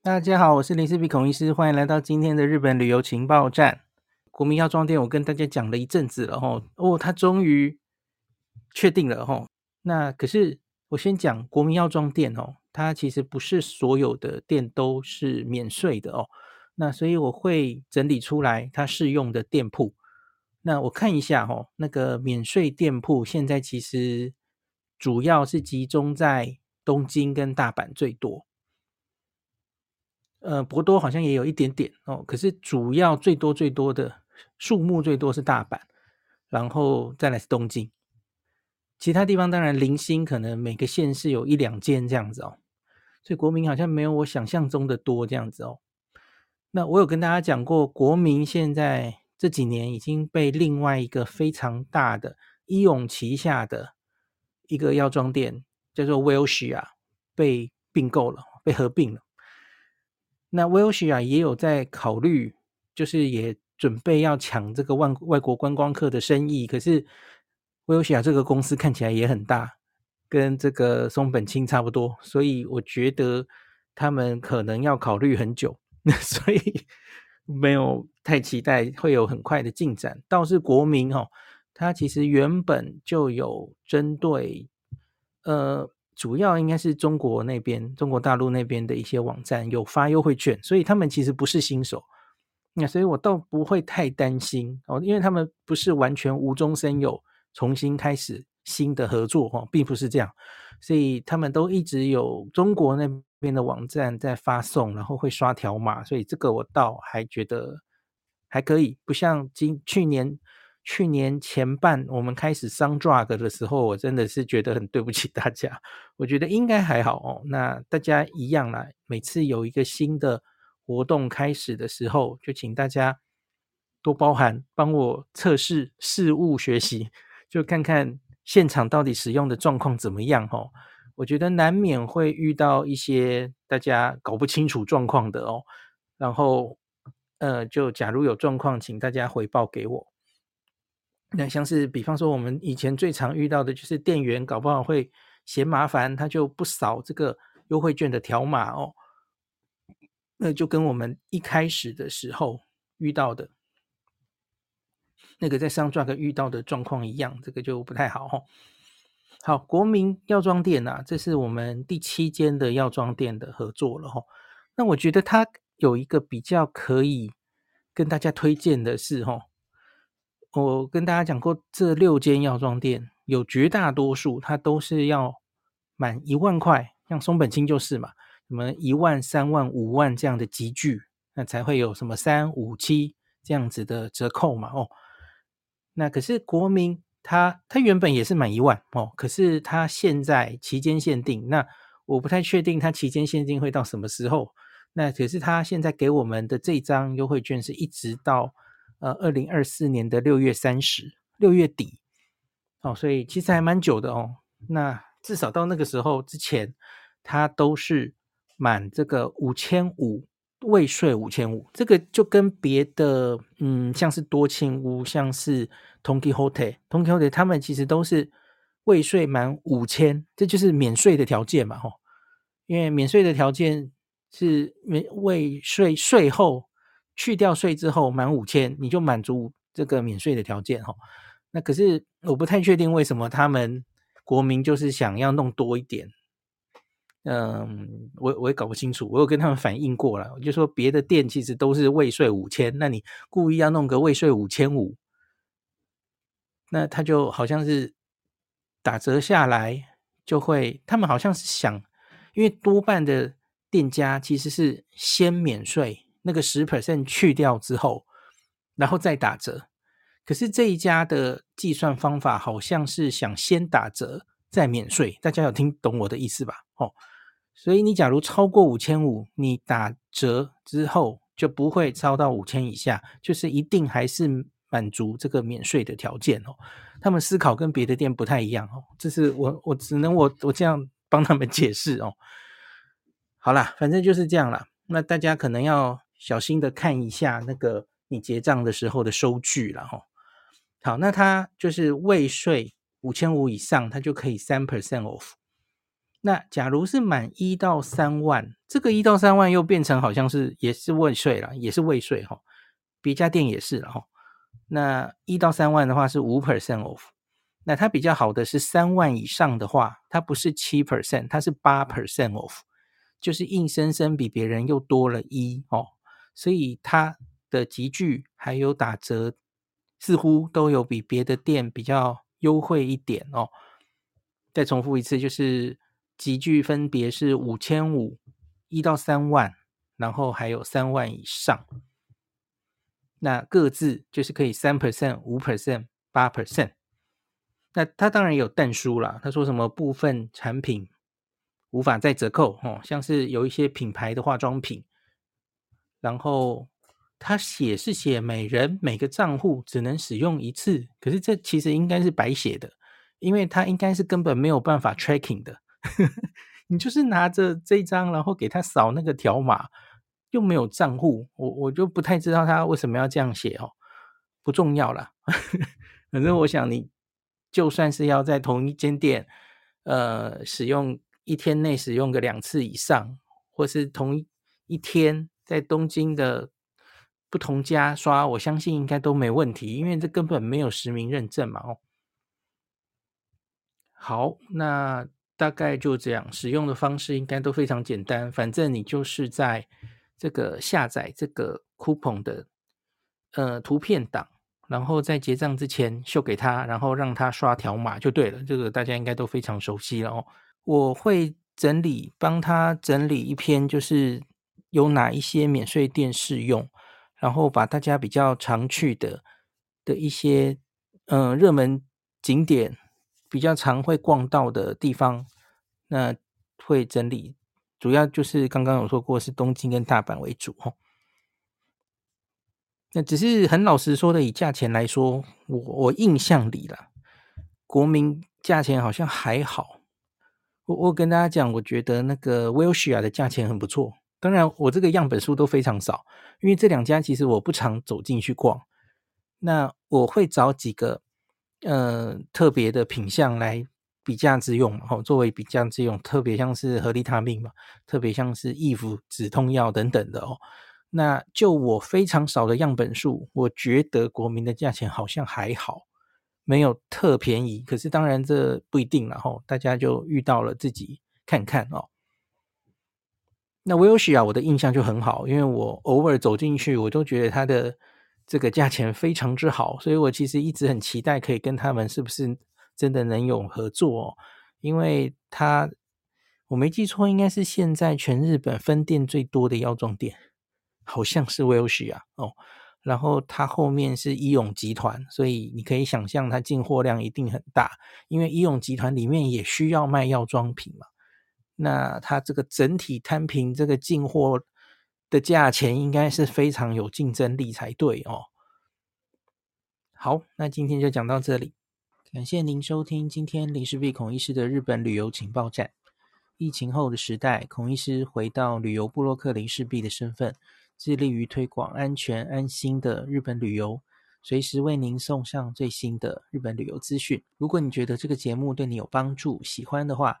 大家好，我是林思比孔医师，欢迎来到今天的日本旅游情报站。国民药妆店，我跟大家讲了一阵子了吼，哦，他终于确定了吼。那可是我先讲国民药妆店哦，它其实不是所有的店都是免税的哦。那所以我会整理出来它适用的店铺。那我看一下吼，那个免税店铺现在其实主要是集中在东京跟大阪最多。呃，博多好像也有一点点哦，可是主要最多最多的数目最多是大阪，然后再来是东京，其他地方当然零星可能每个县市有一两间这样子哦，所以国民好像没有我想象中的多这样子哦。那我有跟大家讲过，国民现在这几年已经被另外一个非常大的医永旗下的一个药妆店叫做 Welcia 被并购了，被合并了。那 Welcia 也有在考虑，就是也准备要抢这个外外国观光客的生意。可是 Welcia 这个公司看起来也很大，跟这个松本清差不多，所以我觉得他们可能要考虑很久，所以没有太期待会有很快的进展。倒是国民哦，他其实原本就有针对呃。主要应该是中国那边，中国大陆那边的一些网站有发优惠券，所以他们其实不是新手，那所以我倒不会太担心哦，因为他们不是完全无中生有，重新开始新的合作哈，并不是这样，所以他们都一直有中国那边的网站在发送，然后会刷条码，所以这个我倒还觉得还可以，不像今去年。去年前半我们开始商 drug 的时候，我真的是觉得很对不起大家。我觉得应该还好哦。那大家一样啦，每次有一个新的活动开始的时候，就请大家多包涵，帮我测试试误学习，就看看现场到底使用的状况怎么样哦。我觉得难免会遇到一些大家搞不清楚状况的哦。然后呃，就假如有状况，请大家回报给我。那像是比方说，我们以前最常遇到的就是店员搞不好会嫌麻烦，他就不扫这个优惠券的条码哦。那就跟我们一开始的时候遇到的那个在 Sundrug 遇到的状况一样，这个就不太好哦。好，国民药妆店呐、啊，这是我们第七间的药妆店的合作了哈。那我觉得它有一个比较可以跟大家推荐的是哈。我跟大家讲过，这六间药妆店有绝大多数，它都是要满一万块，像松本清就是嘛，什么一万、三万、五万这样的级距，那才会有什么三五七这样子的折扣嘛。哦，那可是国民，它它原本也是满一万哦，可是它现在期间限定，那我不太确定它期间限定会到什么时候。那可是它现在给我们的这张优惠券是一直到。呃，二零二四年的六月三十，六月底，哦，所以其实还蛮久的哦。那至少到那个时候之前，它都是满这个五千五，未税五千五。这个就跟别的，嗯，像是多庆屋，像是 Tonki Hotel、Tonki Hotel，他们其实都是未税满五千，这就是免税的条件嘛，吼。因为免税的条件是免未税税后。去掉税之后满五千，你就满足这个免税的条件哈。那可是我不太确定为什么他们国民就是想要弄多一点。嗯，我我也搞不清楚。我有跟他们反映过了，我就说别的店其实都是未税五千，那你故意要弄个未税五千五，那他就好像是打折下来就会，他们好像是想，因为多半的店家其实是先免税。那个十 percent 去掉之后，然后再打折。可是这一家的计算方法好像是想先打折再免税，大家有听懂我的意思吧？哦，所以你假如超过五千五，你打折之后就不会超到五千以下，就是一定还是满足这个免税的条件哦。他们思考跟别的店不太一样哦，这是我我只能我我这样帮他们解释哦。好啦，反正就是这样啦。那大家可能要。小心的看一下那个你结账的时候的收据了哈。好，那它就是未税五千五以上，它就可以三 percent off。那假如是满一到三万，这个一到三万又变成好像是也是未税了，也是未税哈。别家店也是了哈。那一到三万的话是五 percent off。那它比较好的是三万以上的话，它不是七 percent，它是八 percent off，就是硬生生比别人又多了一哦。所以它的集聚还有打折，似乎都有比别的店比较优惠一点哦。再重复一次，就是。集聚分别是五千五、一到三万，然后还有三万以上。那各自就是可以三 percent、五 percent、八 percent。那他当然有但书啦，他说什么部分产品无法再折扣哦，像是有一些品牌的化妆品，然后他写是写每人每个账户只能使用一次，可是这其实应该是白写的，因为他应该是根本没有办法 tracking 的。你就是拿着这张，然后给他扫那个条码，又没有账户，我我就不太知道他为什么要这样写哦，不重要啦，反正我想你就算是要在同一间店，呃，使用一天内使用个两次以上，或是同一天在东京的不同家刷，我相信应该都没问题，因为这根本没有实名认证嘛哦。好，那。大概就这样，使用的方式应该都非常简单。反正你就是在这个下载这个 coupon 的呃图片档，然后在结账之前秀给他，然后让他刷条码就对了。这个大家应该都非常熟悉了哦。我会整理帮他整理一篇，就是有哪一些免税店适用，然后把大家比较常去的的一些嗯、热门景点。比较常会逛到的地方，那会整理，主要就是刚刚有说过是东京跟大阪为主哦。那只是很老实说的，以价钱来说，我我印象里啦，国民价钱好像还好。我我跟大家讲，我觉得那个 Welcia 的价钱很不错。当然，我这个样本数都非常少，因为这两家其实我不常走进去逛。那我会找几个。呃，特别的品相来比价之用嘛，吼，作为比价之用，特别像是合利他命嘛，特别像是易服止痛药等等的哦。那就我非常少的样本数，我觉得国民的价钱好像还好，没有特便宜。可是当然这不一定了吼，大家就遇到了自己看看哦。那威尔士啊我的印象就很好，因为我偶尔走进去，我都觉得它的。这个价钱非常之好，所以我其实一直很期待可以跟他们是不是真的能有合作哦？因为他我没记错，应该是现在全日本分店最多的药妆店，好像是威尔士啊哦。然后它后面是医永集团，所以你可以想象它进货量一定很大，因为医永集团里面也需要卖药妆品嘛。那它这个整体摊平这个进货。的价钱应该是非常有竞争力才对哦。好，那今天就讲到这里，感谢您收听今天林氏璧孔医师的日本旅游情报站。疫情后的时代，孔医师回到旅游部落客林氏璧的身份，致力于推广安全安心的日本旅游，随时为您送上最新的日本旅游资讯。如果你觉得这个节目对你有帮助，喜欢的话，